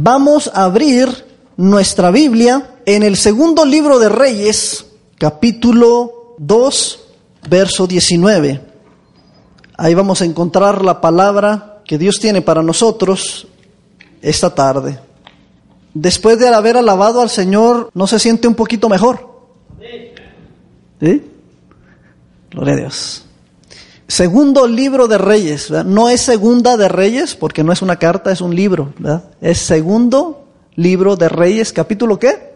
Vamos a abrir nuestra Biblia en el segundo libro de Reyes, capítulo 2, verso 19. Ahí vamos a encontrar la palabra que Dios tiene para nosotros esta tarde. Después de haber alabado al Señor, ¿no se siente un poquito mejor? ¿Sí? A Dios. Segundo libro de Reyes, no es segunda de Reyes, porque no es una carta, es un libro. Es segundo libro de Reyes, capítulo qué?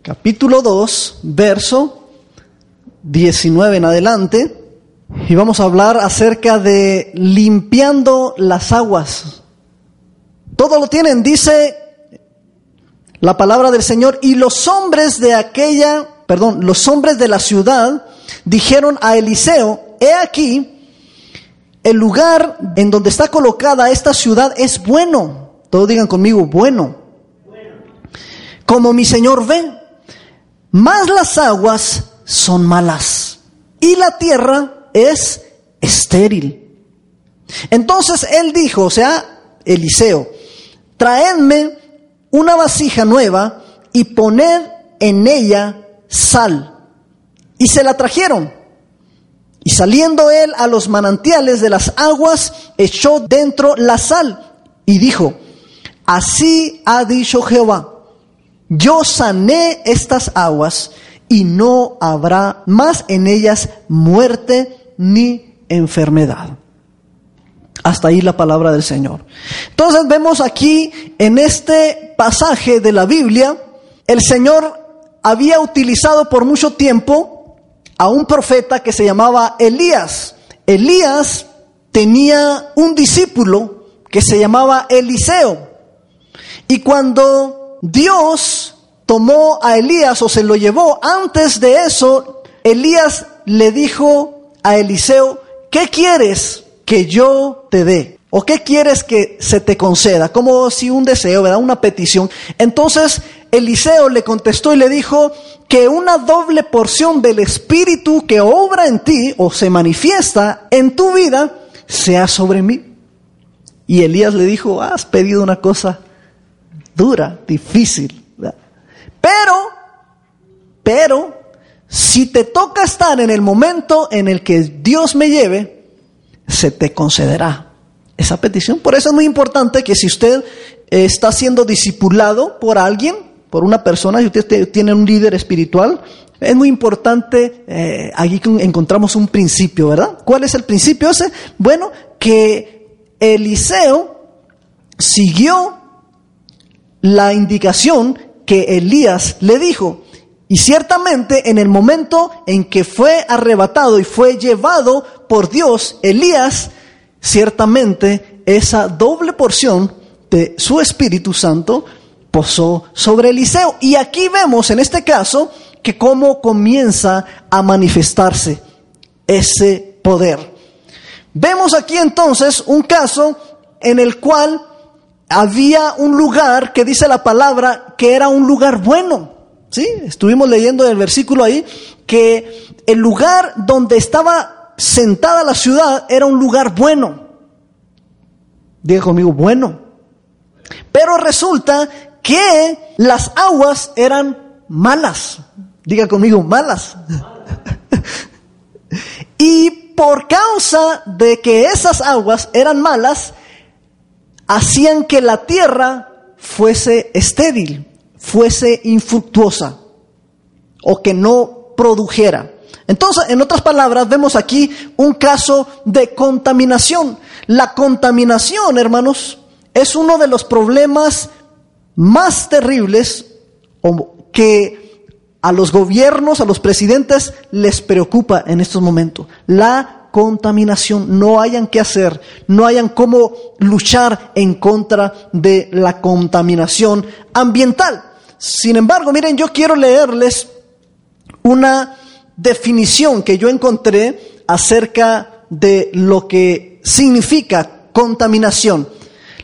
Capítulo 2, verso 19 en adelante. Y vamos a hablar acerca de limpiando las aguas. Todo lo tienen, dice la palabra del Señor. Y los hombres de aquella, perdón, los hombres de la ciudad dijeron a Eliseo, he aquí, el lugar en donde está colocada esta ciudad es bueno. Todos digan conmigo, bueno. Como mi Señor ve, mas las aguas son malas y la tierra es estéril. Entonces él dijo, o sea, Eliseo, traedme una vasija nueva y poned en ella sal. Y se la trajeron. Y saliendo él a los manantiales de las aguas, echó dentro la sal y dijo, así ha dicho Jehová, yo sané estas aguas y no habrá más en ellas muerte ni enfermedad. Hasta ahí la palabra del Señor. Entonces vemos aquí en este pasaje de la Biblia, el Señor había utilizado por mucho tiempo a un profeta que se llamaba Elías. Elías tenía un discípulo que se llamaba Eliseo. Y cuando Dios tomó a Elías o se lo llevó, antes de eso, Elías le dijo a Eliseo, ¿qué quieres que yo te dé? ¿O qué quieres que se te conceda? Como si un deseo, ¿verdad? Una petición. Entonces Eliseo le contestó y le dijo que una doble porción del Espíritu que obra en ti o se manifiesta en tu vida sea sobre mí. Y Elías le dijo, has pedido una cosa dura, difícil. Pero, pero, si te toca estar en el momento en el que Dios me lleve, se te concederá esa petición. Por eso es muy importante que si usted está siendo discipulado por alguien, por una persona, y usted tiene un líder espiritual, es muy importante, eh, aquí encontramos un principio, ¿verdad? ¿Cuál es el principio ese? Bueno, que Eliseo siguió la indicación que Elías le dijo. Y ciertamente en el momento en que fue arrebatado y fue llevado por Dios, Elías, ciertamente esa doble porción de su Espíritu Santo posó sobre Eliseo. Y aquí vemos en este caso que cómo comienza a manifestarse ese poder. Vemos aquí entonces un caso en el cual había un lugar que dice la palabra que era un lugar bueno. ¿Sí? Estuvimos leyendo el versículo ahí que el lugar donde estaba sentada la ciudad era un lugar bueno. Diga conmigo, bueno. Pero resulta que las aguas eran malas. Diga conmigo, malas. y por causa de que esas aguas eran malas, hacían que la tierra fuese estéril, fuese infructuosa o que no produjera. Entonces, en otras palabras, vemos aquí un caso de contaminación. La contaminación, hermanos, es uno de los problemas más terribles que a los gobiernos, a los presidentes les preocupa en estos momentos, la contaminación, no hayan qué hacer, no hayan cómo luchar en contra de la contaminación ambiental. Sin embargo, miren, yo quiero leerles una definición que yo encontré acerca de lo que significa contaminación.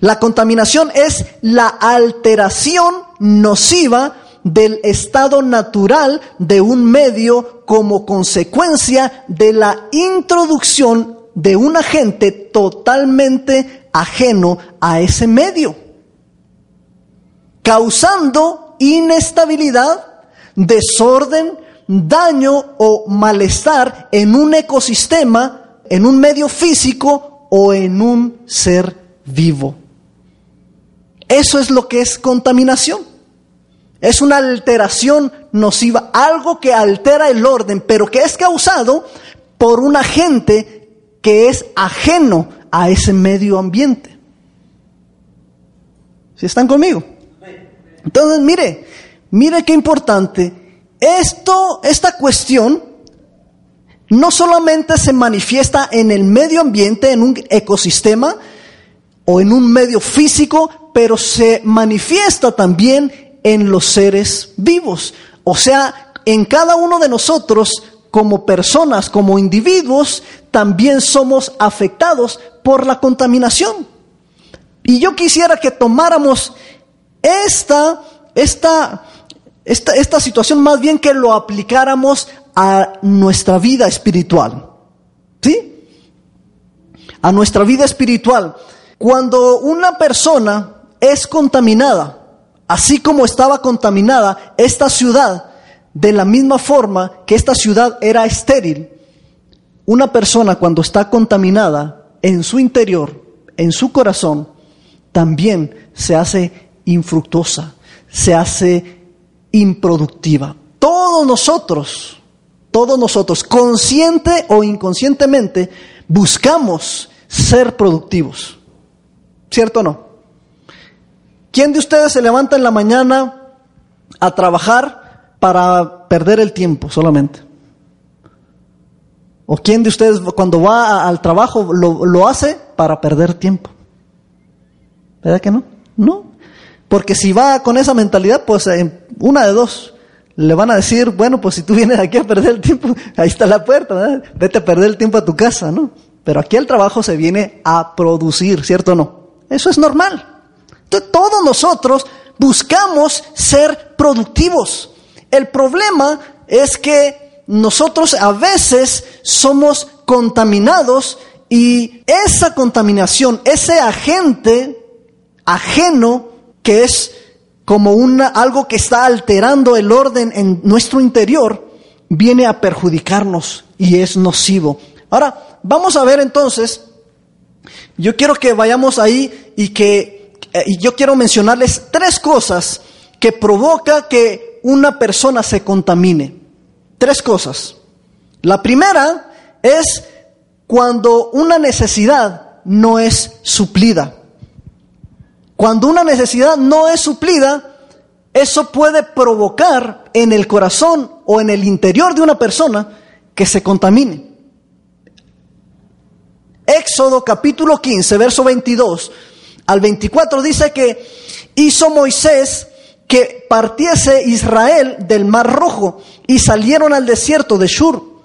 La contaminación es la alteración nociva del estado natural de un medio como consecuencia de la introducción de un agente totalmente ajeno a ese medio, causando inestabilidad, desorden, daño o malestar en un ecosistema, en un medio físico o en un ser vivo. Eso es lo que es contaminación. Es una alteración nociva, algo que altera el orden, pero que es causado por un agente que es ajeno a ese medio ambiente. ¿Si están conmigo? Entonces, mire, mire qué importante. Esto, esta cuestión no solamente se manifiesta en el medio ambiente, en un ecosistema o en un medio físico, pero se manifiesta también en los seres vivos. O sea, en cada uno de nosotros, como personas, como individuos, también somos afectados por la contaminación. Y yo quisiera que tomáramos esta, esta, esta, esta situación más bien que lo aplicáramos a nuestra vida espiritual. ¿Sí? A nuestra vida espiritual. Cuando una persona es contaminada, Así como estaba contaminada esta ciudad, de la misma forma que esta ciudad era estéril, una persona cuando está contaminada en su interior, en su corazón, también se hace infructuosa, se hace improductiva. Todos nosotros, todos nosotros, consciente o inconscientemente, buscamos ser productivos. ¿Cierto o no? ¿Quién de ustedes se levanta en la mañana a trabajar para perder el tiempo solamente? ¿O quién de ustedes cuando va al trabajo lo, hace para perder tiempo? ¿Verdad que no? No. Porque si va con esa mentalidad, pues una de dos. Le van a decir, bueno, pues si tú vienes aquí a perder el tiempo, ahí está la puerta, vete a perder el tiempo a tu casa, ¿no? Pero aquí el trabajo se viene a producir, ¿cierto o no? Eso es normal. Todos nosotros buscamos ser productivos. El problema es que nosotros a veces somos contaminados y esa contaminación, ese agente ajeno que es como una, algo que está alterando el orden en nuestro interior, viene a perjudicarnos y es nocivo. Ahora, vamos a ver entonces, yo quiero que vayamos ahí y que eh, y yo quiero mencionarles tres cosas que provoca que una persona se contamine. Tres cosas. La primera es cuando una necesidad no es suplida. Cuando una necesidad no es suplida, eso puede provocar en el corazón o en el interior de una persona que se contamine. Éxodo capítulo 15, verso 22 al 24 dice que hizo Moisés que partiese Israel del Mar Rojo y salieron al desierto de Shur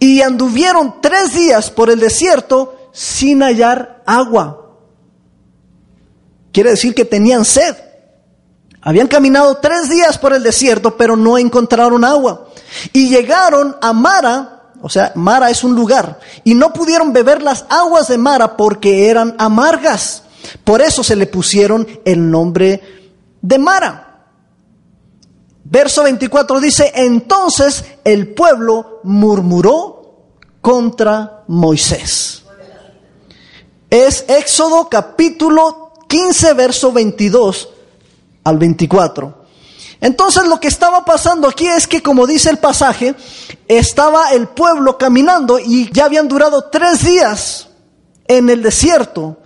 y anduvieron tres días por el desierto sin hallar agua. Quiere decir que tenían sed. Habían caminado tres días por el desierto, pero no encontraron agua. Y llegaron a Mara, o sea, Mara es un lugar, y no pudieron beber las aguas de Mara porque eran amargas. Por eso se le pusieron el nombre de Mara. Verso 24 dice, entonces el pueblo murmuró contra Moisés. Es Éxodo capítulo 15, verso 22 al 24. Entonces lo que estaba pasando aquí es que, como dice el pasaje, estaba el pueblo caminando y ya habían durado tres días en el desierto.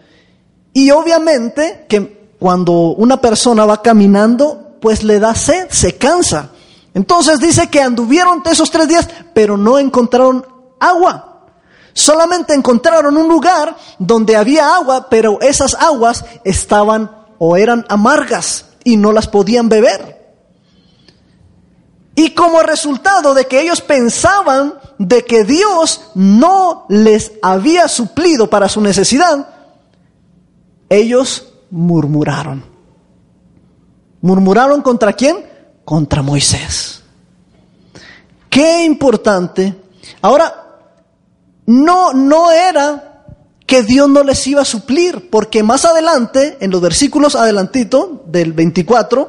Y obviamente que cuando una persona va caminando, pues le da sed, se cansa. Entonces dice que anduvieron esos tres días, pero no encontraron agua. Solamente encontraron un lugar donde había agua, pero esas aguas estaban o eran amargas y no las podían beber. Y como resultado de que ellos pensaban de que Dios no les había suplido para su necesidad, ellos murmuraron. ¿Murmuraron contra quién? Contra Moisés. Qué importante. Ahora, no, no era que Dios no les iba a suplir, porque más adelante, en los versículos adelantito del 24,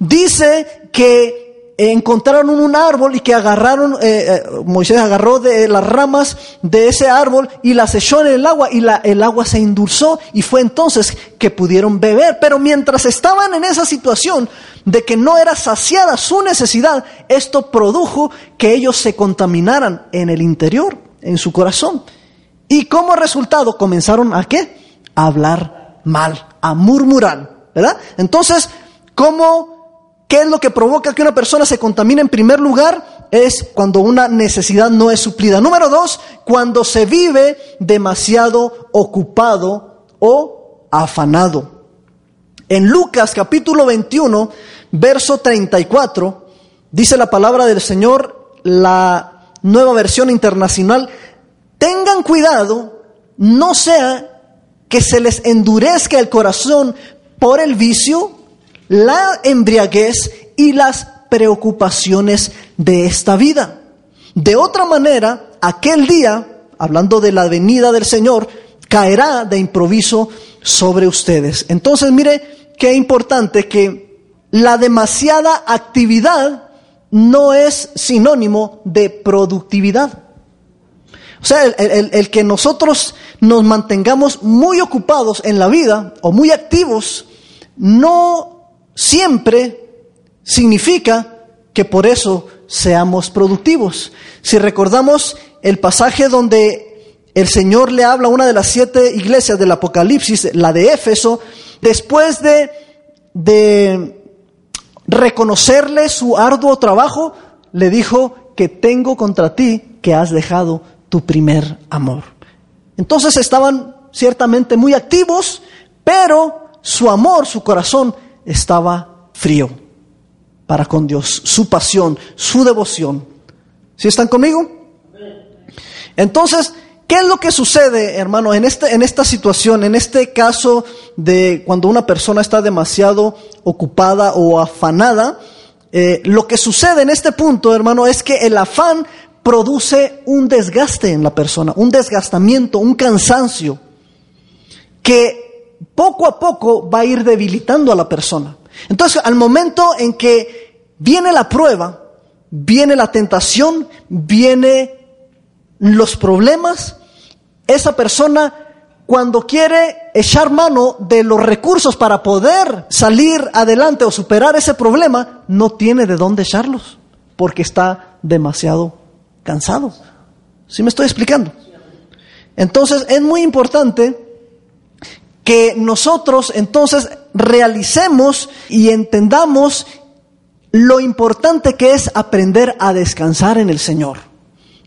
dice que encontraron un árbol y que agarraron, eh, eh, Moisés agarró de las ramas de ese árbol y las echó en el agua y la, el agua se endulzó y fue entonces que pudieron beber. Pero mientras estaban en esa situación de que no era saciada su necesidad, esto produjo que ellos se contaminaran en el interior, en su corazón. Y como resultado comenzaron a qué? A hablar mal, a murmurar, ¿verdad? Entonces, ¿cómo ¿Qué es lo que provoca que una persona se contamine en primer lugar? Es cuando una necesidad no es suplida. Número dos, cuando se vive demasiado ocupado o afanado. En Lucas capítulo 21, verso 34, dice la palabra del Señor, la nueva versión internacional, tengan cuidado, no sea que se les endurezca el corazón por el vicio la embriaguez y las preocupaciones de esta vida. De otra manera, aquel día, hablando de la venida del Señor, caerá de improviso sobre ustedes. Entonces, mire qué importante que la demasiada actividad no es sinónimo de productividad. O sea, el, el, que nosotros nos mantengamos muy ocupados en la vida o muy activos no siempre significa que por eso seamos productivos. Si recordamos el pasaje donde el Señor le habla a una de las siete iglesias del Apocalipsis, la de Éfeso, después de, de reconocerle su arduo trabajo, le dijo que tengo contra ti que has dejado tu primer amor. Entonces estaban ciertamente muy activos, pero su amor, su corazón estaba frío para con Dios, su pasión, su devoción. ¿Sí están conmigo? Entonces, ¿qué es lo que sucede, hermano, en, este, en esta situación, en este caso de cuando una persona está demasiado ocupada o afanada? Eh, lo que sucede en este punto, hermano, es que el afán produce un desgaste en la persona, un desgastamiento, un cansancio, que poco a poco va a ir debilitando a la persona. Entonces, al momento en que viene la prueba, viene la tentación, viene los problemas, esa persona cuando quiere echar mano de los recursos para poder salir adelante o superar ese problema, no tiene de dónde echarlos, porque está demasiado cansado. ¿Sí me estoy explicando? Entonces es muy importante que nosotros entonces realicemos y entendamos lo importante que es aprender a descansar en el Señor.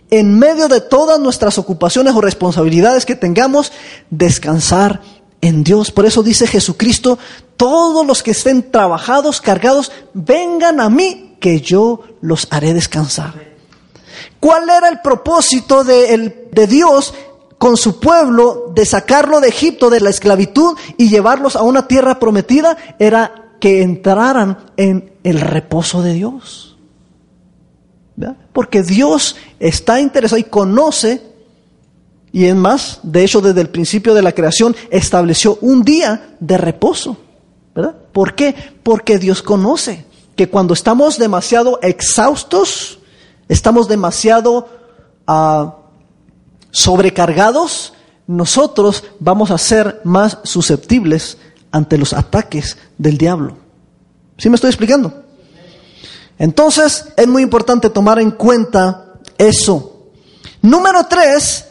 En medio de todas nuestras ocupaciones o responsabilidades que tengamos, descansar en Dios. Por eso dice Jesucristo, todos los que estén trabajados, cargados, vengan a mí, que yo los haré descansar. ¿Cuál era el propósito de, de Dios con su pueblo de sacarlo de Egipto, de la esclavitud y llevarlos a una tierra prometida, era que entraran en el reposo de Dios. Porque Dios está interesado y conoce, y es más, de hecho desde el principio de la creación estableció un día de reposo. ¿verdad? ¿Por qué? Porque Dios conoce que cuando estamos demasiado exhaustos, estamos demasiado... Uh, sobrecargados, nosotros vamos a ser más susceptibles ante los ataques del diablo. ¿Sí me estoy explicando? Entonces es muy importante tomar en cuenta eso. Número tres,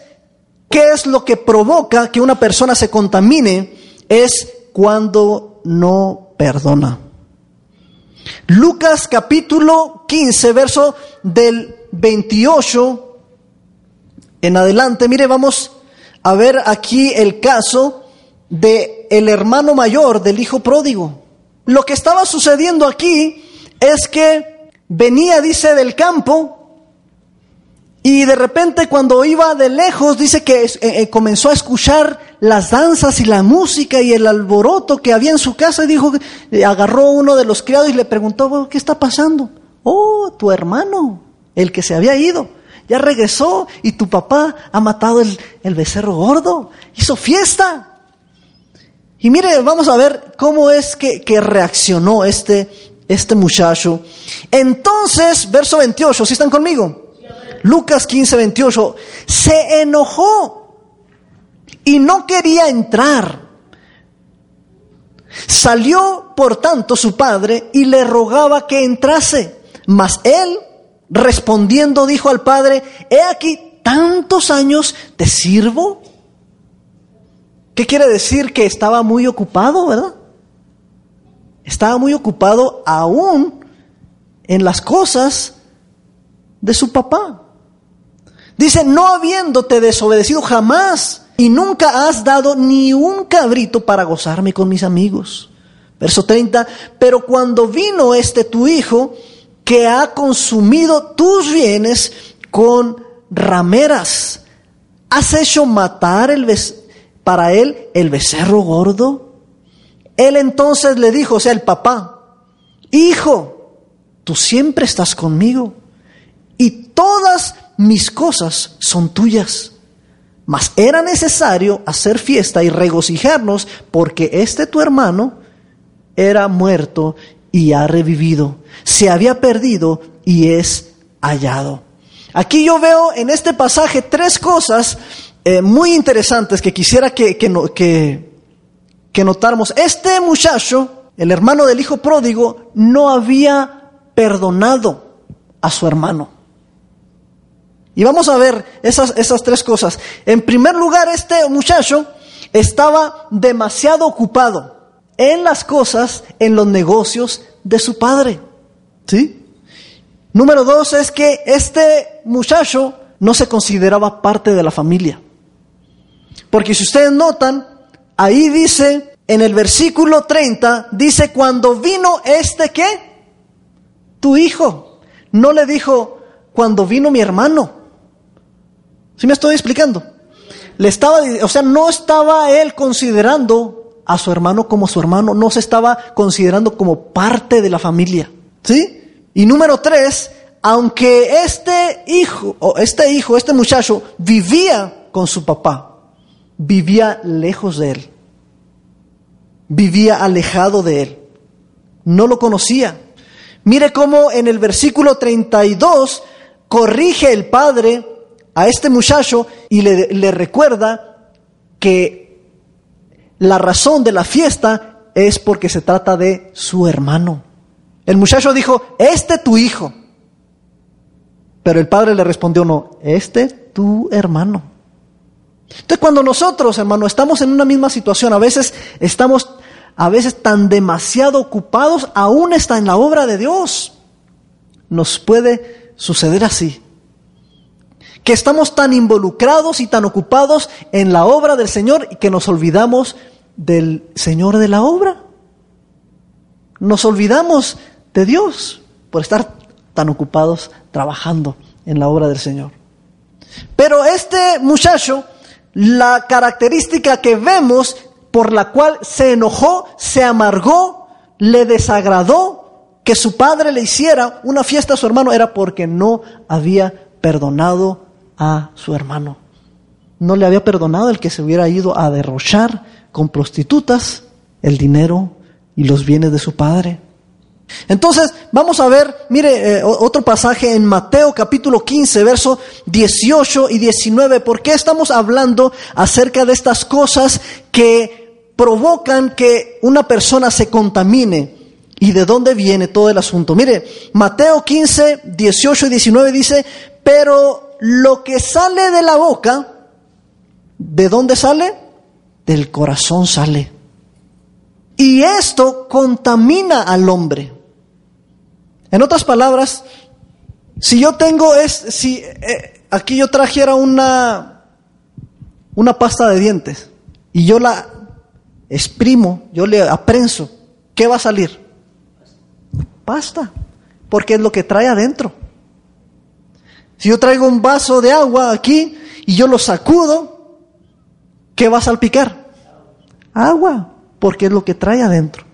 ¿qué es lo que provoca que una persona se contamine? Es cuando no perdona. Lucas capítulo 15, verso del 28 en adelante, mire, vamos a ver aquí el caso de el hermano mayor del hijo pródigo. Lo que estaba sucediendo aquí es que venía, dice, del campo y de repente cuando iba de lejos, dice que eh, eh, comenzó a escuchar las danzas y la música y el alboroto que había en su casa y dijo, eh, agarró uno de los criados y le preguntó, ¿qué está pasando? Oh, tu hermano, el que se había ido, ya regresó y tu papá ha matado el, el becerro gordo, hizo fiesta. Y mire, vamos a ver cómo es que, que reaccionó este, este muchacho. Entonces, verso 28, ¿sí están conmigo? Lucas 15, 28, se enojó y no quería entrar. Salió, por tanto, su padre y le rogaba que entrase. Mas él, respondiendo, dijo al padre, he aquí tantos años te sirvo. ¿Qué quiere decir? Que estaba muy ocupado, ¿verdad? Estaba muy ocupado aún en las cosas de su papá. Dice, no habiéndote desobedecido jamás y nunca has dado ni un cabrito para gozarme con mis amigos. Verso 30, pero cuando vino este tu hijo, que ha consumido tus bienes con rameras, ¿has hecho matar el para él el becerro gordo? Él entonces le dijo, o sea, el papá, hijo, tú siempre estás conmigo y todas mis cosas son tuyas. Mas era necesario hacer fiesta y regocijarnos porque este tu hermano era muerto y ha revivido. Se había perdido y es hallado. Aquí yo veo en este pasaje tres cosas eh, muy interesantes que quisiera que, que, que notáramos. Este muchacho, el hermano del hijo pródigo, no había perdonado a su hermano. Y vamos a ver esas, esas tres cosas. En primer lugar, este muchacho estaba demasiado ocupado en las cosas, en los negocios de su padre. ¿Sí? Número dos es que este muchacho no se consideraba parte de la familia. Porque si ustedes notan, ahí dice, en el versículo 30, dice, cuando vino este qué? Tu hijo. No le dijo, cuando vino mi hermano. ¿Sí me estoy explicando? Le estaba, o sea, no estaba él considerando a su hermano como su hermano, no se estaba considerando como parte de la familia. ¿Sí? Y número tres, aunque este hijo, o este hijo, este muchacho, vivía con su papá, vivía lejos de él. Vivía alejado de él. No lo conocía. Mire cómo en el versículo 32 corrige el padre a este muchacho y le, recuerda que la razón de la fiesta es porque se trata de su hermano. El muchacho dijo, este tu hijo. Pero el padre le respondió, no, este tu hermano. Entonces cuando nosotros, hermano, estamos en una misma situación, a veces estamos, a veces tan demasiado ocupados, aún está en la obra de Dios. Nos puede suceder así que estamos tan involucrados y tan ocupados en la obra del Señor y que nos olvidamos del Señor de la obra. Nos olvidamos de Dios por estar tan ocupados trabajando en la obra del Señor. Pero este muchacho, la característica que vemos por la cual se enojó, se amargó, le desagradó que su padre le hiciera una fiesta a su hermano era porque no había perdonado a su hermano. No le había perdonado el que se hubiera ido a derrochar con prostitutas el dinero y los bienes de su padre. Entonces, vamos a ver, mire, eh, otro pasaje en Mateo capítulo 15, verso 18 y 19. ¿Por qué estamos hablando acerca de estas cosas que provocan que una persona se contamine? ¿Y de dónde viene todo el asunto? Mire, Mateo 15, 18 y 19 dice, pero lo que sale de la boca, ¿de dónde sale? Del corazón sale. Y esto contamina al hombre. En otras palabras, si yo tengo es, si, eh, aquí yo trajera una, una pasta de dientes y yo la exprimo, yo le aprenso, ¿qué va a salir? Pasta, porque es lo que trae adentro. Si yo traigo un vaso de agua aquí y yo lo sacudo, ¿qué va a salpicar? Agua, porque es lo que trae adentro.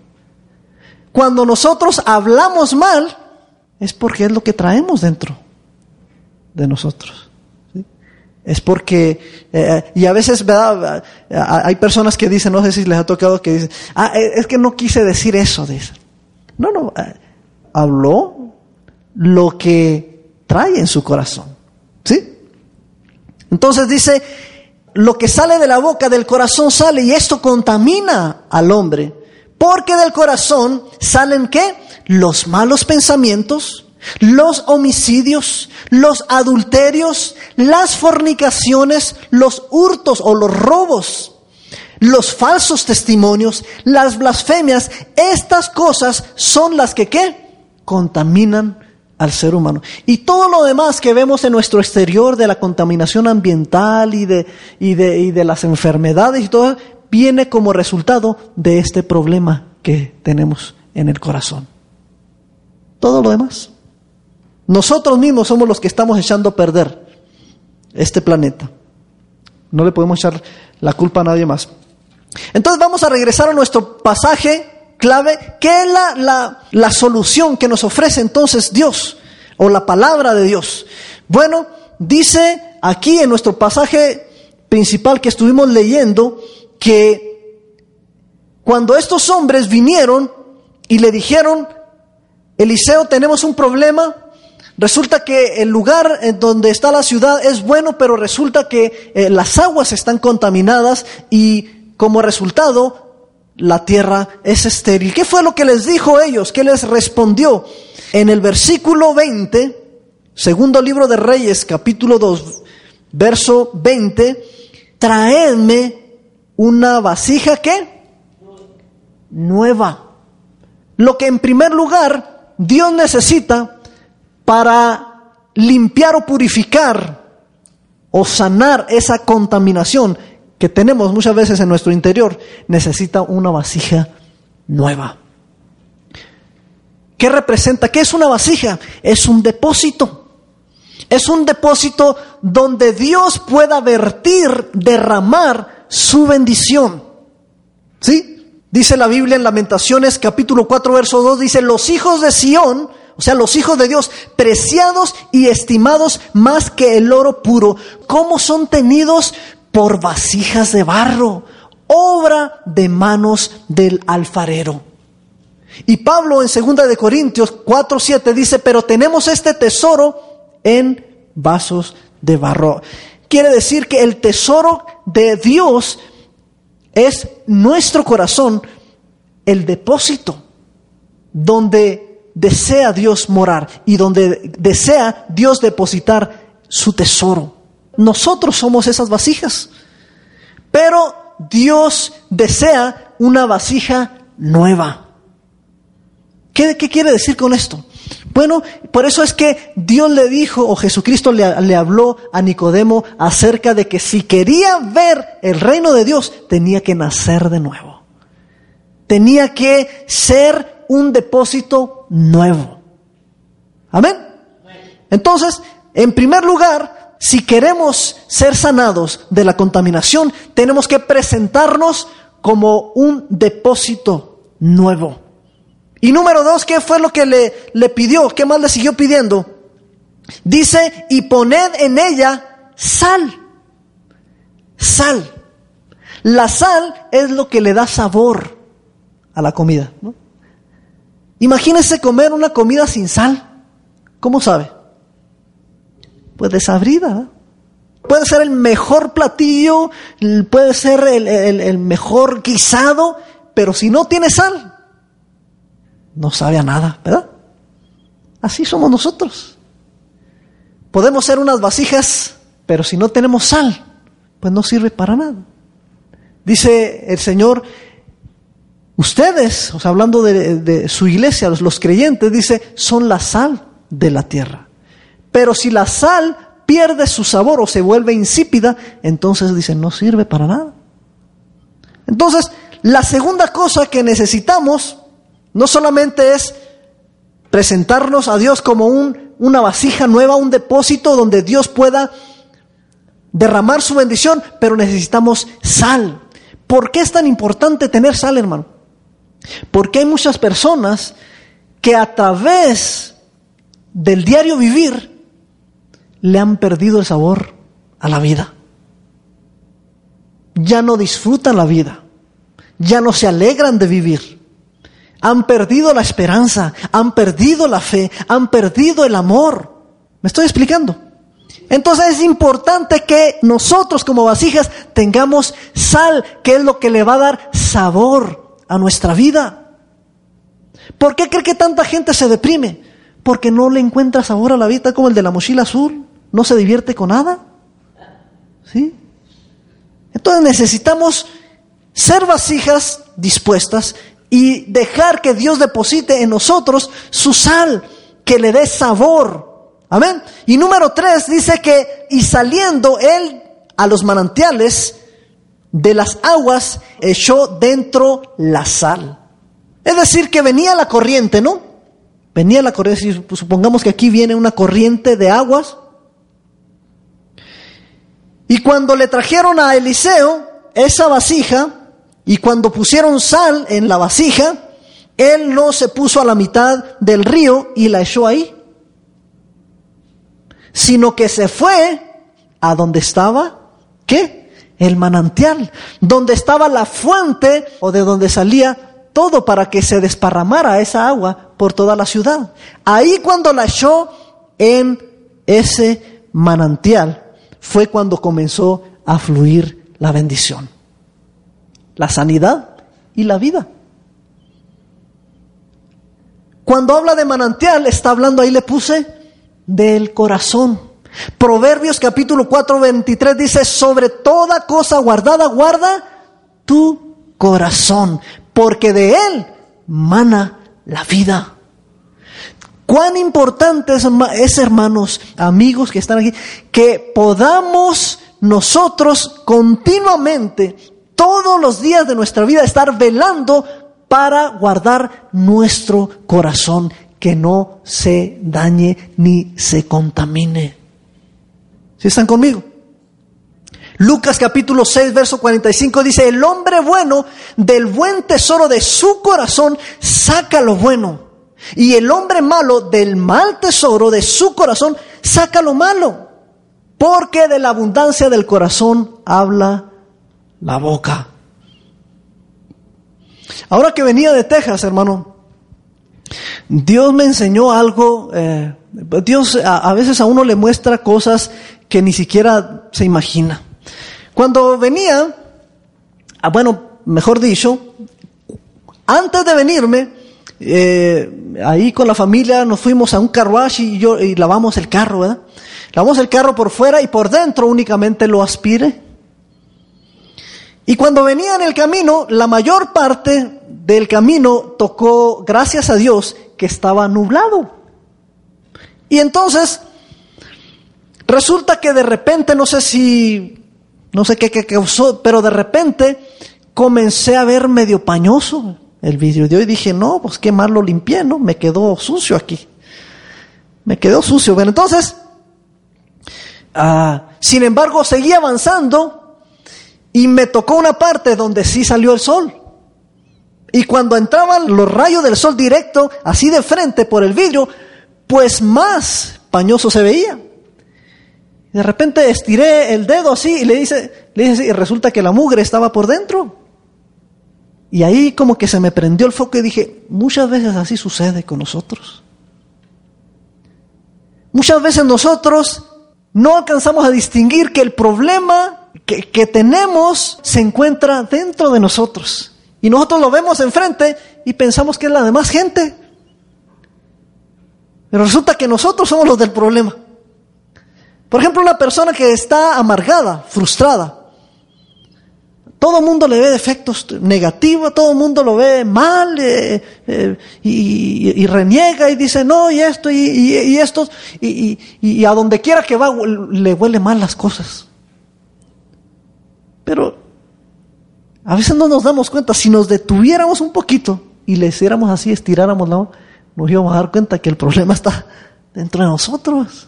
Cuando nosotros hablamos mal, es porque es lo que traemos dentro de nosotros. Es porque, eh, y a veces ¿verdad? hay personas que dicen, no sé si les ha tocado que dicen, ah, eh, es que no quise decir eso, dicen. No, no, eh, habló lo que trae en su corazón. ¿Sí? Entonces dice, lo que sale de la boca del corazón sale y esto contamina al hombre. Porque del corazón salen qué? Los malos pensamientos, los homicidios, los adulterios, las fornicaciones, los hurtos o los robos, los falsos testimonios, las blasfemias, estas cosas son las que ¿qué? contaminan al ser humano. Y todo lo demás que vemos en nuestro exterior de la contaminación ambiental y de, y de, y de las enfermedades y todo, viene como resultado de este problema que tenemos en el corazón. Todo lo demás. Nosotros mismos somos los que estamos echando a perder este planeta. No le podemos echar la culpa a nadie más. Entonces vamos a regresar a nuestro pasaje clave, ¿qué es la, la, la solución que nos ofrece entonces Dios o la palabra de Dios? Bueno, dice aquí en nuestro pasaje principal que estuvimos leyendo que cuando estos hombres vinieron y le dijeron, Eliseo, tenemos un problema, Resulta que el lugar en donde está la ciudad es bueno, pero resulta que eh, las aguas están contaminadas y como resultado la tierra es estéril. ¿Qué fue lo que les dijo ellos? ¿Qué les respondió? En el versículo 20, segundo libro de Reyes, capítulo 2, verso 20, traedme una vasija que nueva. Lo que en primer lugar Dios necesita para limpiar o purificar o sanar esa contaminación que tenemos muchas veces en nuestro interior, necesita una vasija nueva. ¿Qué representa? ¿Qué es una vasija? Es un depósito. Es un depósito donde Dios pueda vertir, derramar su bendición. ¿Sí? Dice la Biblia en Lamentaciones capítulo 4 verso 2, dice, los hijos de Sión o sea, los hijos de Dios, preciados y estimados más que el oro puro, ¿cómo son tenidos por vasijas de barro, obra de manos del alfarero? Y Pablo en 2 de Corintios 4:7 dice, "Pero tenemos este tesoro en vasos de barro." Quiere decir que el tesoro de Dios es nuestro corazón, el depósito donde desea Dios morar y donde desea Dios depositar su tesoro. Nosotros somos esas vasijas. Pero Dios desea una vasija nueva. ¿Qué, quiere decir con esto? Bueno, por eso es que Dios le dijo, o Jesucristo le, habló a Nicodemo acerca de que si quería ver el reino de Dios, tenía que nacer de nuevo. Tenía que ser un depósito nuevo. Amén. Entonces, en primer lugar, si queremos ser sanados de la contaminación, tenemos que presentarnos como un depósito nuevo. Y número dos, ¿qué fue lo que le, le pidió? ¿Qué más le siguió pidiendo? Dice, y poned en ella sal. Sal. La sal es lo que le da sabor a la comida. ¿no? Imagínese comer una comida sin sal. ¿Cómo sabe? Pues desabrida. Puede ser el mejor platillo, puede ser el, mejor guisado, pero si no tiene sal, no sabe a nada, ¿verdad? Así somos nosotros. Podemos ser unas vasijas, pero si no tenemos sal, pues no sirve para nada. Dice el Señor Ustedes, hablando de, su iglesia, los, los creyentes, dice, son la sal de la tierra. Pero si la sal pierde su sabor o se vuelve insípida, entonces dicen, no sirve para nada. Entonces, la segunda cosa que necesitamos no solamente es presentarnos a Dios como un, una vasija nueva, un depósito donde Dios pueda derramar su bendición, pero necesitamos sal. ¿Por qué es tan importante tener sal, hermano? Porque hay muchas personas que a través del diario vivir le han perdido el sabor a la vida. Ya no disfrutan la vida, ya no se alegran de vivir. Han perdido la esperanza, han perdido la fe, han perdido el amor. ¿Me estoy explicando? Entonces es importante que nosotros como vasijas tengamos sal, que es lo que le va a dar sabor a nuestra vida. ¿Por qué cree que tanta gente se deprime? Porque no le encuentra sabor a la vida como el de la mochila azul. No se divierte con nada. ¿Sí? Entonces necesitamos ser vasijas dispuestas y dejar que Dios deposite en nosotros su sal, que le dé sabor. Amén. Y número tres dice que, y saliendo él a los manantiales de las aguas, echó dentro la sal. Es decir, que venía la corriente, ¿no? Venía la corriente, supongamos que aquí viene una corriente de aguas. Y cuando le trajeron a Eliseo esa vasija, y cuando pusieron sal en la vasija, él no se puso a la mitad del río y la echó ahí, sino que se fue a donde estaba, ¿qué? El manantial, donde estaba la fuente o de donde salía todo para que se desparramara esa agua por toda la ciudad. Ahí cuando la echó en ese manantial fue cuando comenzó a fluir la bendición, la sanidad y la vida. Cuando habla de manantial, está hablando, ahí le puse, del corazón. Proverbios capítulo 4, 23 dice, sobre toda cosa guardada, guarda tu corazón, porque de él mana la vida. Cuán importante es, hermanos, amigos que están aquí, que podamos nosotros continuamente, todos los días de nuestra vida, estar velando para guardar nuestro corazón, que no se dañe ni se contamine. ¿Sí están conmigo? Lucas capítulo 6, verso 45 dice, el hombre bueno del buen tesoro de su corazón saca lo bueno. Y el hombre malo del mal tesoro de su corazón saca lo malo. Porque de la abundancia del corazón habla la boca. Ahora que venía de Texas, hermano, Dios me enseñó algo. Eh, Dios a veces a uno le muestra cosas que ni siquiera se imagina. Cuando venía, ah, bueno, mejor dicho, antes de venirme, eh, ahí con la familia nos fuimos a un carruaje y yo y lavamos el carro, ¿verdad? Lavamos el carro por fuera y por dentro únicamente lo aspire. Y cuando venía en el camino, la mayor parte del camino tocó, gracias a Dios, que estaba nublado. Y entonces, resulta que de repente, no sé si no sé qué, causó, pero de repente comencé a ver medio pañoso el vidrio de hoy. Dije, no, pues qué mal lo limpié, ¿no? Me quedó sucio aquí. Me quedó sucio. Bueno, entonces, ah, sin embargo, seguí avanzando y me tocó una parte donde sí salió el sol. Y cuando entraban los rayos del sol directo, así de frente por el vidrio, pues más pañoso se veía. De repente estiré el dedo así y le dice, le dice y resulta que la mugre estaba por dentro. Y ahí como que se me prendió el foco y dije, muchas veces así sucede con nosotros. Muchas veces nosotros no alcanzamos a distinguir que el problema que, que tenemos se encuentra dentro de nosotros. Y nosotros lo vemos enfrente y pensamos que es la demás gente. Pero resulta que nosotros somos los del problema. Por ejemplo, una persona que está amargada, frustrada. Todo el mundo le ve defectos negativos, todo el mundo lo ve mal eh, eh, y, reniega y dice no y esto y, y esto y, a donde quiera que va le huele mal las cosas. Pero a veces no nos damos cuenta, si nos detuviéramos un poquito y le hiciéramos así, estiráramos la mano, nos íbamos a dar cuenta que el problema está dentro de nosotros.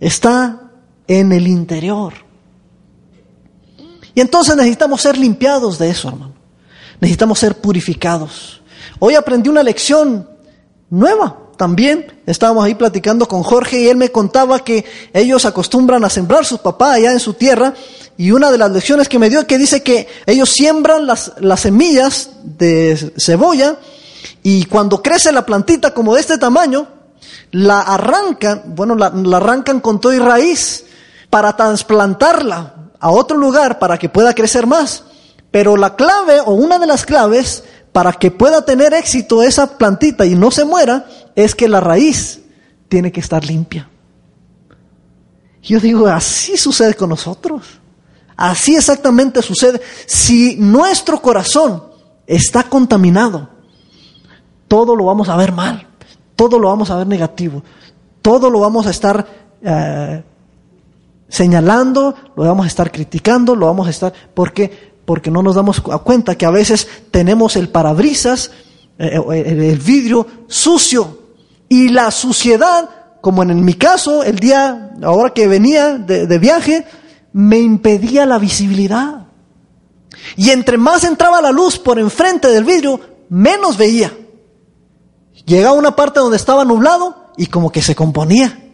Está en el interior. Y entonces necesitamos ser limpiados de eso, hermano. Necesitamos ser purificados. Hoy aprendí una lección nueva también. Estábamos ahí platicando con Jorge y él me contaba que ellos acostumbran a sembrar sus papás allá en su tierra. Y una de las lecciones que me dio es que dice que ellos siembran las, las semillas de cebolla y cuando crece la plantita como de este tamaño, la arrancan, bueno, la, la arrancan con todo y raíz para trasplantarla a otro lugar para que pueda crecer más. Pero la clave o una de las claves para que pueda tener éxito esa plantita y no se muera es que la raíz tiene que estar limpia. Yo digo, así sucede con nosotros. Así exactamente sucede. Si nuestro corazón está contaminado, todo lo vamos a ver mal, todo lo vamos a ver negativo, todo lo vamos a estar eh, señalando, lo vamos a estar criticando, lo vamos a estar... ¿Por qué? Porque no nos damos cuenta que a veces tenemos el parabrisas, eh, eh, el vidrio sucio y la suciedad, como en mi caso, el día, ahora que venía de, de viaje, me impedía la visibilidad. Y entre más entraba la luz por enfrente del vidrio, menos veía. Llegaba a una parte donde estaba nublado y como que se componía.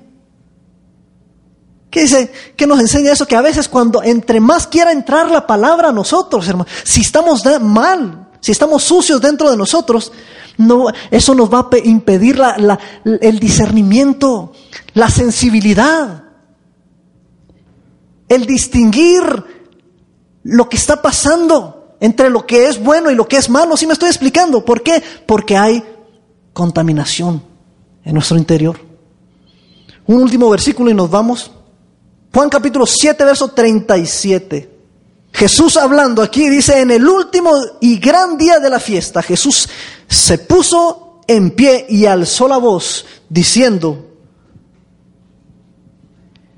¿Qué dice? ¿Qué nos enseña eso? Que a veces cuando entre más quiera entrar la palabra a nosotros, hermano, si estamos mal, si estamos sucios dentro de nosotros, no, eso nos va a impedir el discernimiento, la sensibilidad, el distinguir lo que está pasando entre lo que es bueno y lo que es malo. ¿Sí me estoy explicando? ¿Por qué? Porque hay contaminación en nuestro interior. Un último versículo y nos vamos. Juan capítulo 7, verso 37. Jesús hablando aquí dice, en el último y gran día de la fiesta, Jesús se puso en pie y alzó la voz diciendo,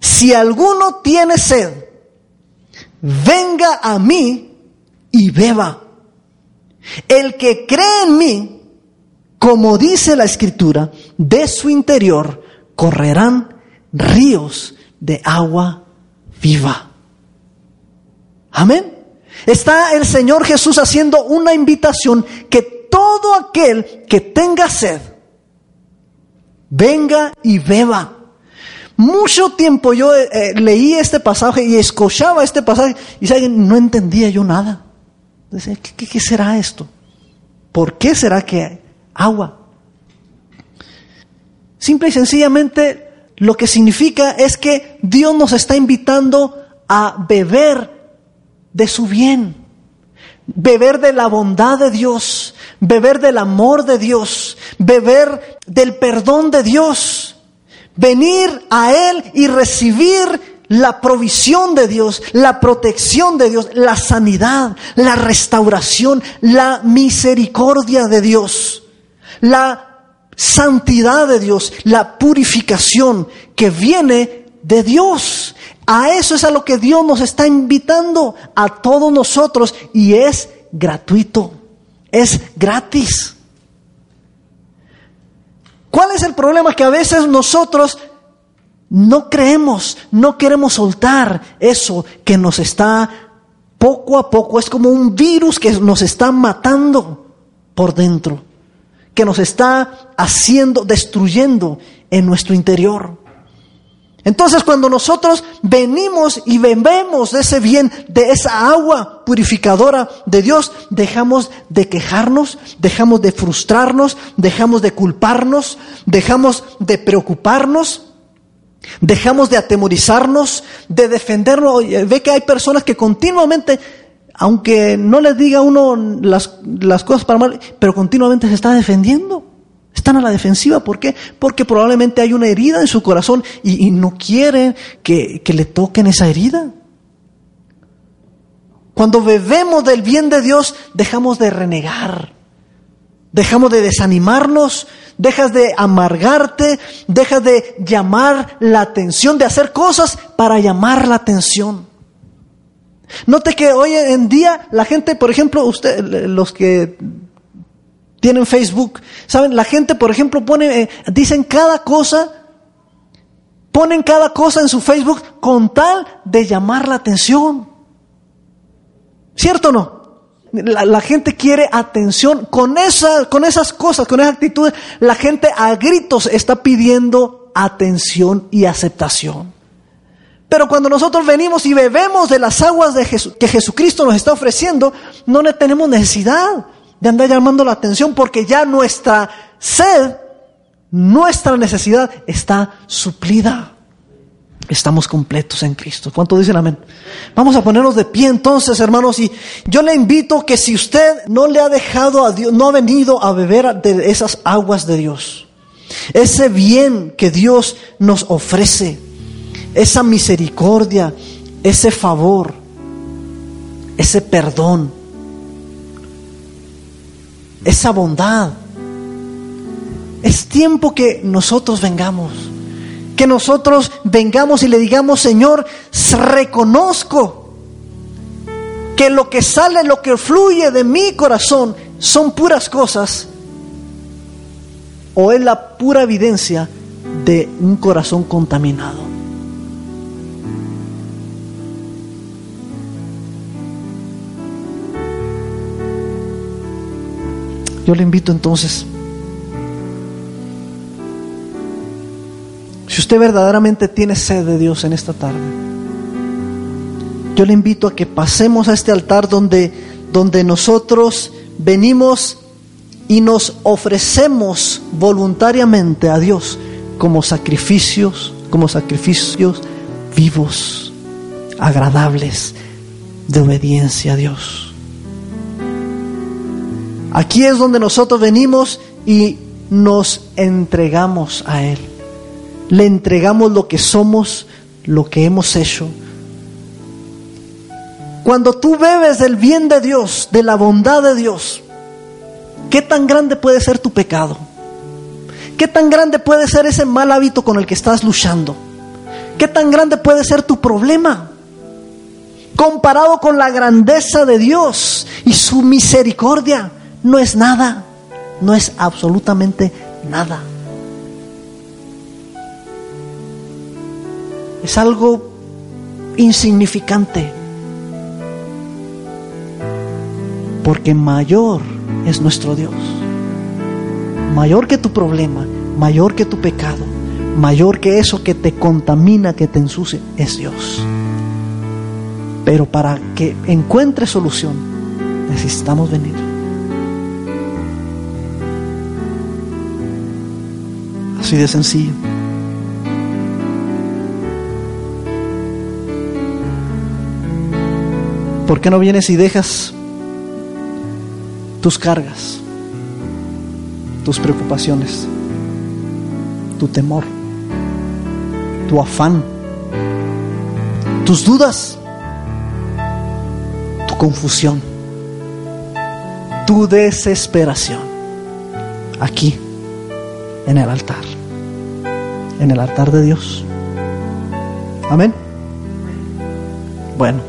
si alguno tiene sed, venga a mí y beba. El que cree en mí, como dice la escritura, de su interior correrán ríos de agua viva. Amén. Está el Señor Jesús haciendo una invitación que todo aquel que tenga sed, venga y beba. Mucho tiempo yo eh, eh, leí este pasaje y escuchaba este pasaje y no entendía yo nada. ¿qué, ¿qué, será esto? ¿Por qué será que agua? Simple y sencillamente lo que significa es que Dios nos está invitando a beber de su bien, beber de la bondad de Dios, beber del amor de Dios, beber del perdón de Dios, venir a Él y recibir la provisión de Dios, la protección de Dios, la sanidad, la restauración, la misericordia de Dios, la santidad de Dios, la purificación que viene de Dios. A eso es a lo que Dios nos está invitando a todos nosotros y es gratuito, es gratis. ¿Cuál es el problema? Que a veces nosotros no creemos, no queremos soltar eso que nos está poco a poco, es como un virus que nos está matando por dentro que nos está haciendo, destruyendo en nuestro interior. Entonces cuando nosotros venimos y bebemos de ese bien, de esa agua purificadora de Dios, dejamos de quejarnos, dejamos de frustrarnos, dejamos de culparnos, dejamos de preocuparnos, dejamos de atemorizarnos, de defendernos. Ve que hay personas que continuamente aunque no les diga uno las, las cosas para mal, pero continuamente se está defendiendo. Están a la defensiva. ¿Por qué? Porque probablemente hay una herida en su corazón y, no quiere que, que le toquen esa herida. Cuando bebemos del bien de Dios, dejamos de renegar, dejamos de desanimarnos, dejas de amargarte, dejas de llamar la atención, de hacer cosas para llamar la atención. Note que hoy en día la gente, por ejemplo, usted, los que tienen Facebook, saben, la gente, por ejemplo, pone, eh, dicen cada cosa, ponen cada cosa en su Facebook con tal de llamar la atención. ¿Cierto o no? La, gente quiere atención con, esa, con esas cosas, con esas actitudes. La gente a gritos está pidiendo atención y aceptación. Pero cuando nosotros venimos y bebemos de las aguas de que Jesucristo nos está ofreciendo, no le tenemos necesidad de andar llamando la atención porque ya nuestra sed, nuestra necesidad está suplida. Estamos completos en Cristo. ¿Cuánto dicen amén? Vamos a ponernos de pie entonces, hermanos, y yo le invito que si usted no le ha dejado a Dios, no ha venido a beber de esas aguas de Dios, ese bien que Dios nos ofrece, esa misericordia, ese favor, ese perdón, esa bondad, es tiempo que nosotros vengamos que nosotros vengamos y le digamos, Señor, reconozco que lo que sale, lo que fluye de mi corazón son puras cosas o es la pura evidencia de un corazón contaminado. Yo le invito entonces Si usted verdaderamente tiene sed de Dios en esta tarde, yo le invito a que pasemos a este altar donde, donde nosotros venimos y nos ofrecemos voluntariamente a Dios como sacrificios, como sacrificios vivos, agradables, de obediencia a Dios. Aquí es donde nosotros venimos y nos entregamos a Él le entregamos lo que somos, lo que hemos hecho. Cuando tú bebes del bien de Dios, de la bondad de Dios, ¿qué tan grande puede ser tu pecado? ¿Qué tan grande puede ser ese mal hábito con el que estás luchando? ¿Qué tan grande puede ser tu problema? Comparado con la grandeza de Dios y su misericordia, no es nada, no es absolutamente nada. es algo insignificante. Porque mayor es nuestro Dios. Mayor que tu problema, mayor que tu pecado, mayor que eso que te contamina, que te ensucia, es Dios. Pero para que encuentre solución, necesitamos venir. Así de sencillo. ¿Por qué no vienes y dejas tus cargas, tus preocupaciones, tu temor, tu afán, tus dudas, tu confusión, tu desesperación aquí en el altar, en el altar de Dios? Amén. Bueno.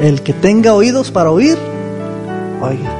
El que tenga oídos para oír, oiga.